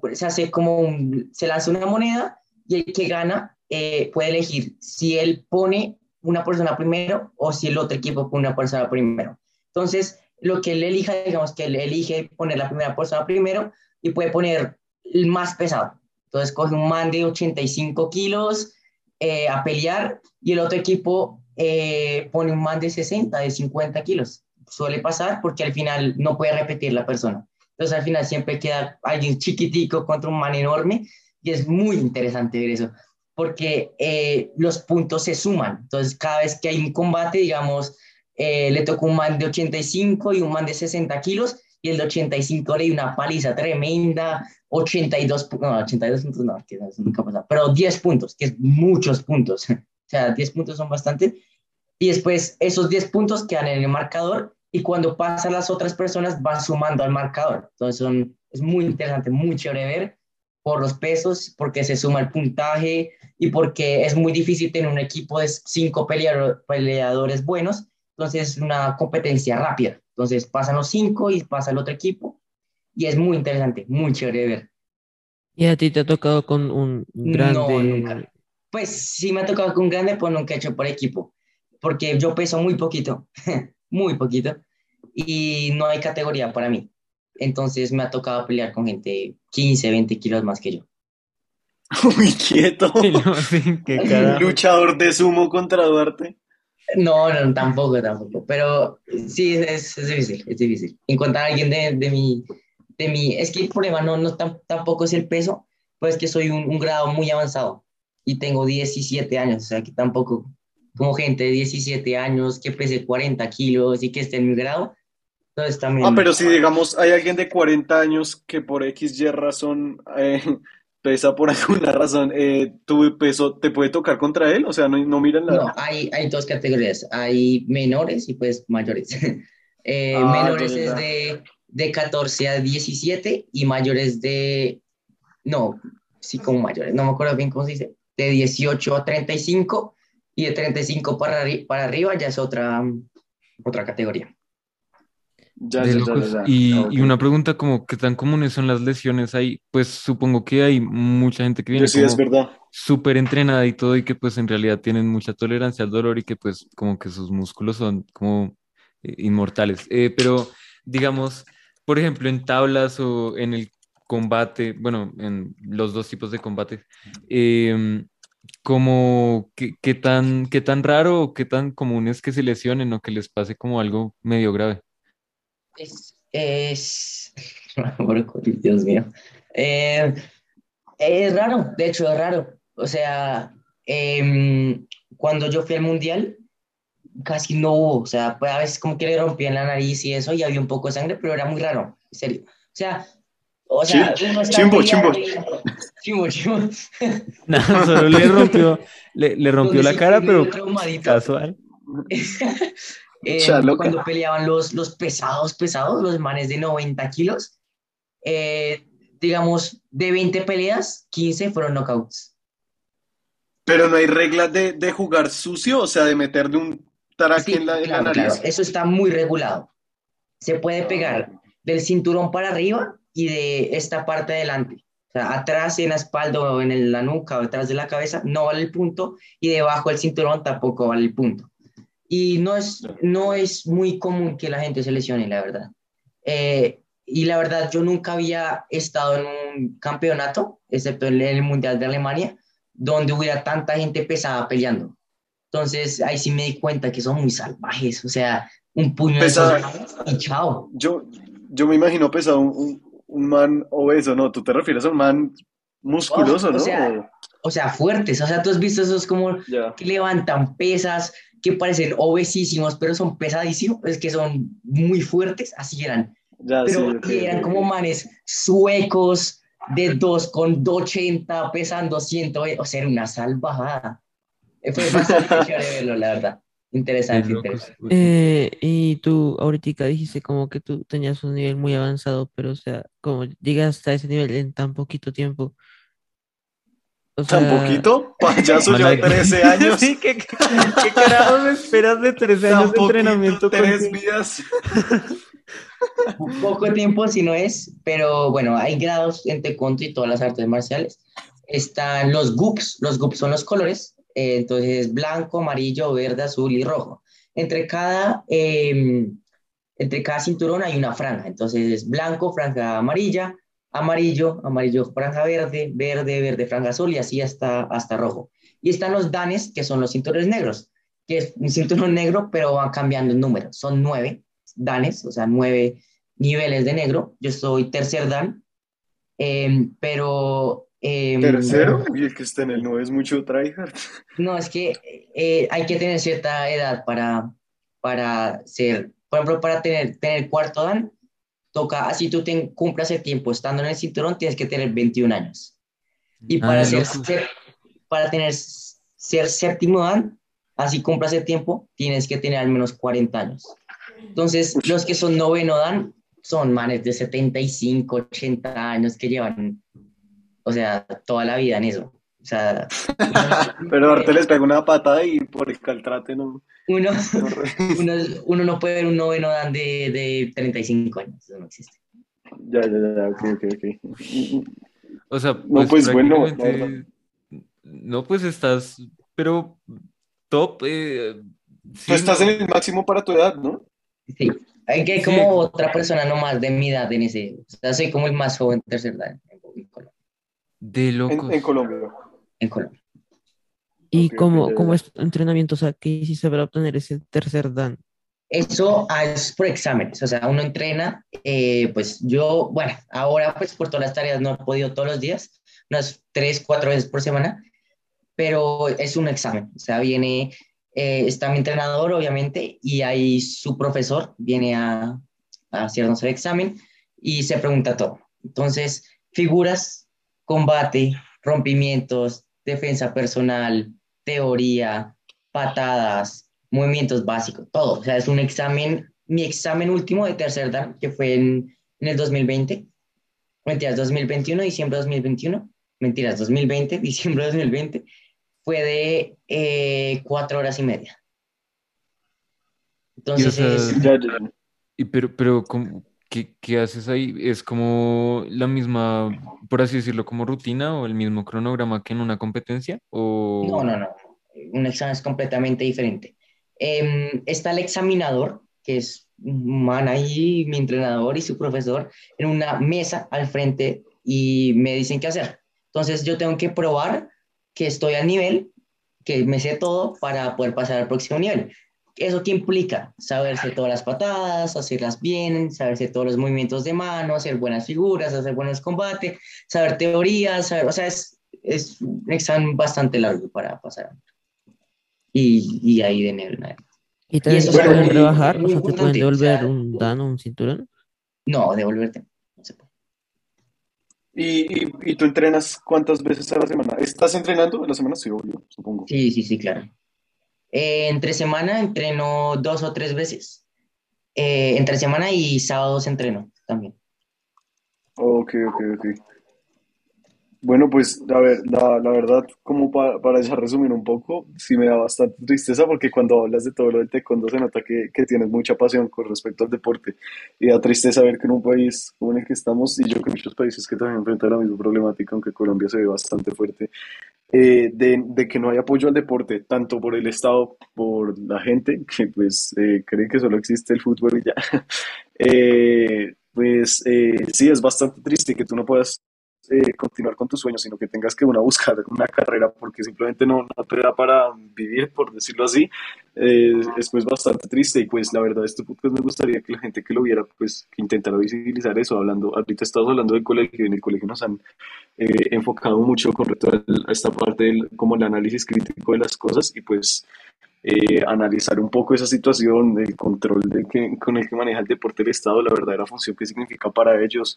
pues, se hace como un, se lanza una moneda y el que gana eh, puede elegir si él pone una persona primero o si el otro equipo pone una persona primero. Entonces, lo que él elija, digamos que él elige poner la primera persona primero y puede poner el más pesado. Entonces, coge un man de 85 kilos eh, a pelear y el otro equipo eh, pone un man de 60, de 50 kilos. Suele pasar porque al final no puede repetir la persona. Entonces, al final siempre queda alguien chiquitico contra un man enorme y es muy interesante ver eso porque eh, los puntos se suman. Entonces, cada vez que hay un combate, digamos, eh, le toca un man de 85 y un man de 60 kilos, y el de 85 le dio una paliza tremenda, 82, pu- no, 82 puntos no, que eso nunca pasa, pero 10 puntos, que es muchos puntos. o sea, 10 puntos son bastante. Y después esos 10 puntos quedan en el marcador y cuando pasan las otras personas van sumando al marcador. Entonces son, es muy interesante, muy chévere ver por los pesos, porque se suma el puntaje y porque es muy difícil tener un equipo de cinco peleador- peleadores buenos. Entonces es una competencia rápida. Entonces pasan los cinco y pasa el otro equipo y es muy interesante, muy chévere de ver. ¿Y a ti te ha tocado con un grande? No, nunca. Pues sí me ha tocado con un grande, pues nunca he hecho por equipo, porque yo peso muy poquito, muy poquito, y no hay categoría para mí. Entonces me ha tocado pelear con gente 15, 20 kilos más que yo. Uy, quieto. Luchador de sumo contra Duarte. No, no, tampoco, tampoco, pero sí, es, es difícil, es difícil. Encontrar a alguien de, de mi, de mi, es que el problema no, no tam- tampoco es el peso, pues que soy un, un grado muy avanzado y tengo 17 años, o sea que tampoco, como gente de 17 años que pese 40 kilos y que esté en mi grado, Entonces también... Ah, pero si digamos hay alguien de 40 años que por X, Y razón eh, pesa por alguna razón, eh, ¿tu peso te puede tocar contra él? O sea, no, no miran la... No, hay, hay dos categorías. Hay menores y pues mayores. Eh, Ah, menores es de, de 14 a 17 y mayores de... No, sí, como mayores. No me acuerdo bien cómo se dice. De 18 a 35 y de 35 para, para arriba ya es otra, otra categoría. Ya, De ya, ya, locos. ya, ya. Y, Ah, y una pregunta como, ¿qué tan comunes son las lesiones ahí? Pues supongo que hay mucha gente que viene sí, es como verdad. súper entrenada y todo y que pues en realidad tienen mucha tolerancia al dolor y que pues como que sus músculos son como eh, inmortales. Eh, pero digamos, por ejemplo, en tablas o en el combate, bueno, en los dos tipos de combate, em, como qué, qué tan, qué tan raro o qué tan común es que se lesionen o que les pase como algo medio grave. Es, es... Dios mío. Eh, es raro, de hecho es raro. O sea, em, cuando yo fui al mundial, casi no hubo. O sea, pues a veces como que le rompían la nariz y eso, y había un poco de sangre, pero era muy raro, en serio. O sea, o sea, Sí, uno está chimbo, chimbo. Chimbo, chimbo. Nada, solo le rompió, le, le rompió la cara, pero casual. Eh, cuando peleaban los, los pesados, pesados, los manes de 90 kilos, eh, digamos, de 20 peleas, 15 fueron knockouts. Pero no hay reglas de, de jugar sucio, o sea, de meterle un taraque Sí, en la, en la claro, claro, nariz. eso está muy regulado. Se puede Ah, pegar del cinturón para arriba y de esta parte adelante. O sea, atrás en la espalda o en el- la nuca o detrás de la cabeza no vale el punto y debajo del cinturón tampoco vale el punto. Y no es, no es muy común que la gente se lesione, la verdad. Eh, y la verdad, yo nunca había estado en un campeonato, excepto en el Mundial de Alemania, donde hubiera tanta gente pesada peleando. Entonces, ahí sí me di cuenta que son muy salvajes, o sea, un puño de esos y chao. Yo, yo me imagino pesado un, un, man obeso, ¿no? ¿Tú te refieres a un man musculoso, Oh, o no? sea, O sea, fuertes, o sea, tú has visto esos como que levantan pesas, que parecen obesísimos, pero son pesadísimos, es que son muy fuertes, así eran. Ya, sí, Pero ok, y eran ok, como manes suecos de 2 con 80 pesando 100, o sea, era una salvajada. Fue bastante chévere verlo, la verdad. Interesante, interesante. Eh, y tú ahorita dijiste como que tú tenías un nivel muy avanzado, pero o sea, como llegaste a ese nivel en tan poquito tiempo. O ¿Tan sea, poquito? Payaso, ya Malaca. 13 años. Sí, ¿qué, qué, qué carajos esperas de 13 Tan años de entrenamiento? tres con- vidas. Poco tiempo si no es, pero bueno, hay grados en taekwondo y todas las artes marciales. Están los GUPs, los GUPs son los colores, eh, entonces blanco, amarillo, verde, azul y rojo. Entre cada, eh, entre cada cinturón hay una franja, entonces es blanco, franja amarilla, amarillo, amarillo, franja verde, verde, verde, franja azul y así hasta, hasta rojo. Y están los danes, que son los cinturones negros, que es un cinturón negro, pero van cambiando en número. Son nueve danes, o sea, nueve niveles de negro. Yo soy tercer dan, em, pero... em, Tercero, y el que está en el 9 es mucho tryhard. No, es que eh, hay que tener cierta edad para, para ser, por ejemplo, para tener, tener cuarto dan, toca, así tú te cumplas el tiempo estando en el cinturón, tienes que tener 21 años. Y Ah, para, ser, ser- para tener ser séptimo dan, así cumplas el tiempo, tienes que tener al menos 40 años. Entonces, los que son noveno dan son manes de 75, 80 años que llevan, o sea, toda la vida en eso. O sea, Pero Arte les pega una patada y por el caltrate no. uno, uno, uno no puede ver un noveno dan de, de 35 años, eso no existe. Ya, ya, ya, ok, ok, ok. O sea, No, pues, bueno, la prácticamente- No, pues estás, pero top. eh, sí, Tú estás no. en el máximo para tu edad, ¿no? Sí, hay que Sí. como otra persona nomás de mi edad en ese, o sea, soy como el más joven tercer dan en, en Colombia. De En, locos. en Colombia. En Colombia. ¿y Ok, ok, cómo, cómo es tu entrenamiento? O sea, ¿qué hiciste para obtener ese tercer dan? Eso ah, es por exámenes, o sea, uno entrena, eh, pues yo, bueno, ahora pues por todas las tareas no he podido todos los días, unas tres, cuatro veces por semana, pero es un examen, o sea, viene, eh, está mi entrenador obviamente y ahí su profesor viene a, a hacernos el examen y se pregunta todo. Entonces, figuras, combate, rompimientos, defensa personal, teoría, patadas, movimientos básicos, todo. O sea, es un examen, mi examen último de tercer dan, que fue en, en el 2020, mentiras, 2021, diciembre de 2021, mentiras, 2020, diciembre de 2020, fue de eh, cuatro horas y media. Entonces, Y, o sea, es- Ya, ya, ya. Y pero, pero ¿cómo- ¿qué, qué haces ahí? ¿Es como la misma, por así decirlo, como rutina o el mismo cronograma que en una competencia? No, O no, no. Un examen es completamente diferente. Em, está el examinador, que es un man ahí, mi entrenador y su profesor, en una mesa al frente y me dicen qué hacer. Entonces yo tengo que probar que estoy al nivel, que me sé todo para poder pasar al próximo nivel. ¿Eso qué implica? Saberse todas las patadas, hacerlas bien, saberse todos los movimientos de mano, hacer buenas figuras, hacer buenos combates, saber teorías, saber- o sea, es, es un examen bastante largo para pasar. Y, y ahí de enero en adelante. Y te pueden rebajar, o sea, te pueden o devolver sea, un dan o un cinturón. No, devolverte. No se puede. ¿Y, y, y tú entrenas cuántas veces a la semana? ¿Estás entrenando a la semana? Sí, obvio, supongo. Sí, sí, sí, claro. Eh, entre semana entreno dos o tres veces. Eh, entre semana y sábados entreno también. Ok, ok, ok. Bueno, pues a ver, la, la verdad, como pa- para ya resumir un poco, sí me da bastante tristeza porque cuando hablas de todo lo del taekwondo se nota que, que tienes mucha pasión con respecto al deporte y da tristeza ver que en un país como en el que estamos, y yo que muchos países que también enfrentan la misma problemática, aunque Colombia se ve bastante fuerte, eh, de, de que no hay apoyo al deporte, tanto por el Estado, por la gente, que pues eh, cree que solo existe el fútbol y ya. Eh, pues eh, sí, es bastante triste que tú no puedas eh, continuar con tus sueños, sino que tengas que una, buscar una carrera porque simplemente no, no te da para vivir, por decirlo así. Eh, es pues bastante triste y pues la verdad este podcast me gustaría que la gente que lo viera pues intentara visibilizar eso, hablando, ahorita estamos hablando del colegio, en el colegio nos han eh, enfocado mucho con respecto a esta parte del como el análisis crítico de las cosas y pues eh, analizar un poco esa situación, el control de que, con el que maneja el deporte el Estado, la verdadera función que significa para ellos.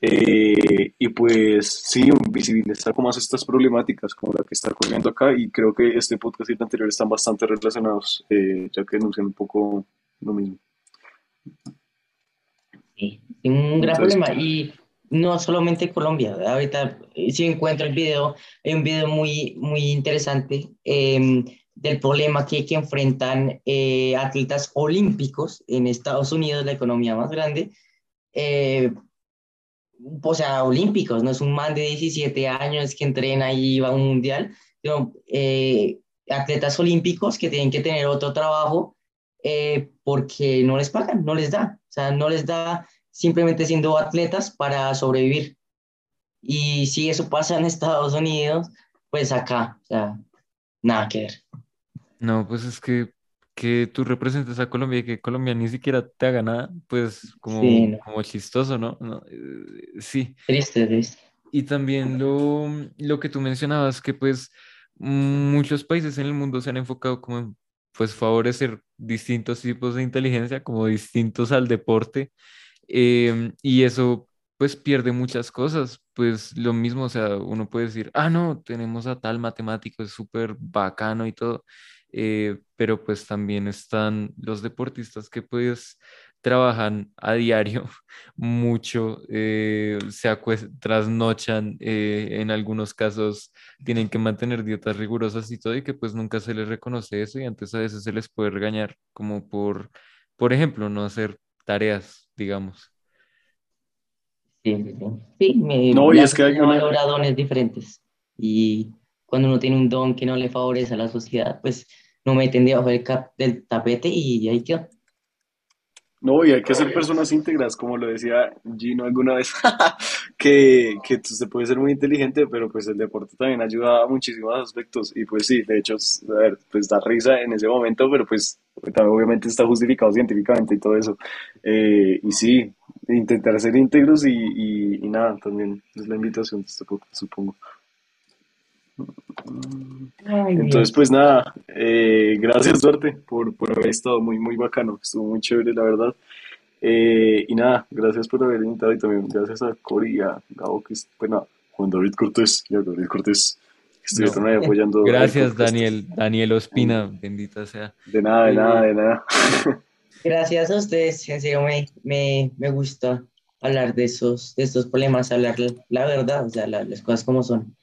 Eh, y pues sí, visibilizar como más estas problemáticas como la que está ocurriendo acá y creo que este podcast y el anterior están bastante relacionados, eh, ya que denuncian un poco lo mismo. Sí, un gran Entonces, problema. Y no solamente Colombia. Ahorita, eh, si encuentro el video, hay un video muy, muy interesante em, del problema que, que enfrentan eh, atletas olímpicos en Estados Unidos, la economía más grande. eh, o sea, olímpicos, no es un man de 17 años que entrena y va a un mundial, sino eh, atletas olímpicos que tienen que tener otro trabajo eh, porque no les pagan, no les da, o sea, no les da simplemente siendo atletas para sobrevivir. Y si eso pasa en Estados Unidos, pues acá, o sea, nada que ver. no, pues es que que tú representes a Colombia y que Colombia ni siquiera te haga nada, pues como, Sí, no. como chistoso, ¿no? No, eh, sí. Triste, triste. Y también lo, lo que tú mencionabas, que pues muchos países en el mundo se han enfocado como en pues favorecer distintos tipos de inteligencia, como distintos al deporte, em, y eso pues pierde muchas cosas, pues lo mismo, o sea, uno puede decir, ah, no, tenemos a tal matemático, es súper bacano y todo, eh, pero pues también están los deportistas que pues trabajan a diario mucho, eh, se trasnochan, eh, en algunos casos tienen que mantener dietas rigurosas y todo, y que pues nunca se les reconoce eso, y antes a veces se les puede regañar como por, por ejemplo, no hacer tareas, digamos. Sí, sí, sí. Sí, me, No, y es que hay una... dones diferentes. Y cuando uno tiene un don que no le favorece a la sociedad, pues lo meten debajo del, cap- del tapete y ahí quedó. No, y hay que ser personas íntegras, como lo decía Gino alguna vez, que, que se puede ser muy inteligente, pero pues el deporte también ayuda a muchísimos aspectos. Y pues sí, de hecho, a ver, pues da risa en ese momento, pero pues también obviamente está justificado científicamente y todo eso. Eh, y sí, intentar ser íntegros y, y, y nada, también es la invitación de este podcast, supongo. Ay, Entonces, pues nada, eh, gracias Duarte por, por haber estado muy, muy bacano, estuvo muy chévere, la verdad. Eh, y nada, gracias por haber invitado y también gracias a Cori y a Gabo, que es, bueno, Juan David Cortés y a Gabriel Cortés, que estuvieron ahí apoyando. Gracias. Daniel, Daniel Ospina, bendita sea. De nada, de nada, de nada. Gracias a ustedes, en serio me, me, me gusta hablar de esos, de estos problemas, hablar la verdad, o sea, la- las cosas como son.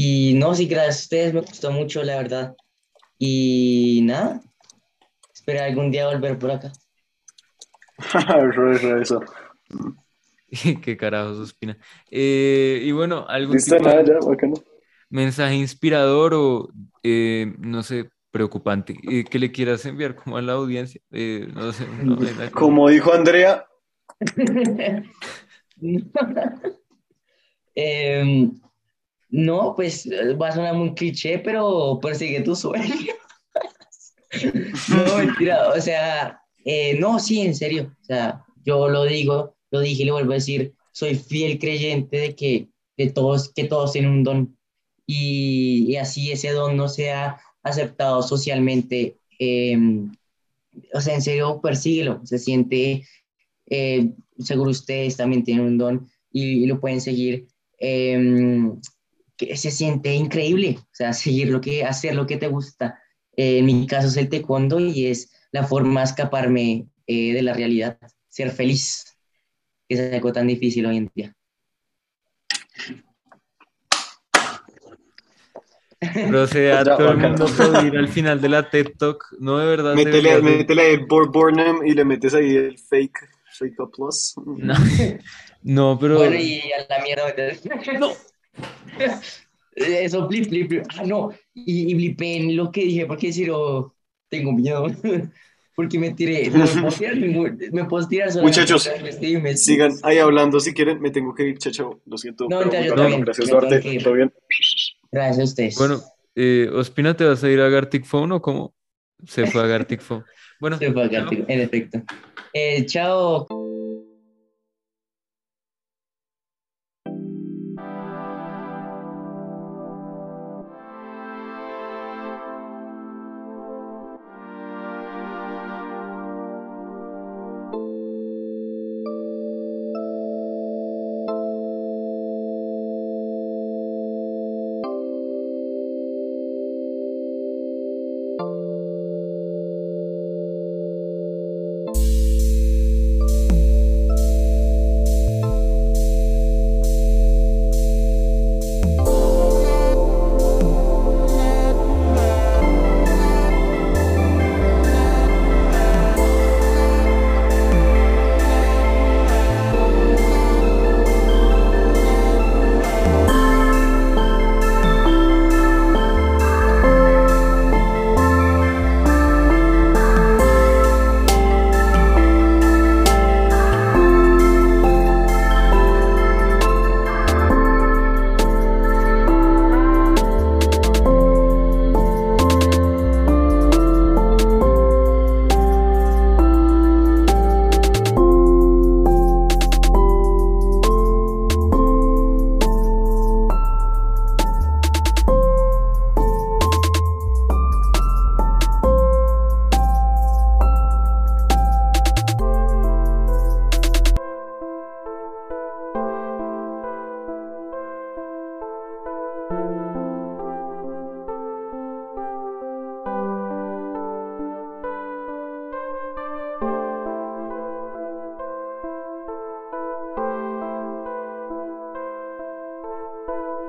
Y no, sí, gracias a ustedes, me gustó mucho, la verdad. Y nada, espero algún día volver por acá. eso, eso, eso. Qué carajos, Ospina. Eh, y bueno, algún Listo, tipo nada, de ya, bacano. mensaje inspirador o, eh, no sé, preocupante eh, que le quieras enviar como a la audiencia. Eh, no sé, vaina como- Como dijo Andrea, Em, no, pues eh, va a sonar muy cliché, pero persigue tu sueño. No, mentira, o sea, eh, no, sí, en serio, o sea, yo lo digo, lo dije y lo vuelvo a decir, soy fiel creyente de que, de todos, que todos tienen un don y, y así ese don no sea aceptado socialmente, em, o sea, en serio, persíguelo, se siente, eh, seguro ustedes también tienen un don y, y lo pueden seguir, em, que se siente increíble, o sea, seguir lo que, hacer lo que te gusta. Eh, en mi caso es el taekwondo y es la forma de escaparme eh, de la realidad, ser feliz, que es algo tan difícil hoy en día. Proceda todo el bacano. mundo aplaudir al final de la TED Talk. No, de verdad. métele, de- métele el Bor Burnham y le metes ahí el fake, fake up plus. No, no, pero. Bueno, y a la mierda. No. Eso, blip, blip, blip. Ah, no. Y, y blipé en lo que dije, porque si no, tengo miedo. Porque me tiré. No me puedo tirar, ningún- me puedo tirar solamente Muchachos, me- Sigan ahí hablando si quieren. Me tengo que ir, chacho. Lo siento. No, también, Gracias, Duarte. Todo bien. Gracias a ustedes. Bueno, eh, Ospina, ¿te vas a ir a Gartic Phone o cómo? Se fue a Gartic Phone. Bueno, Se fue acá, chao. en efecto. Eh, chao.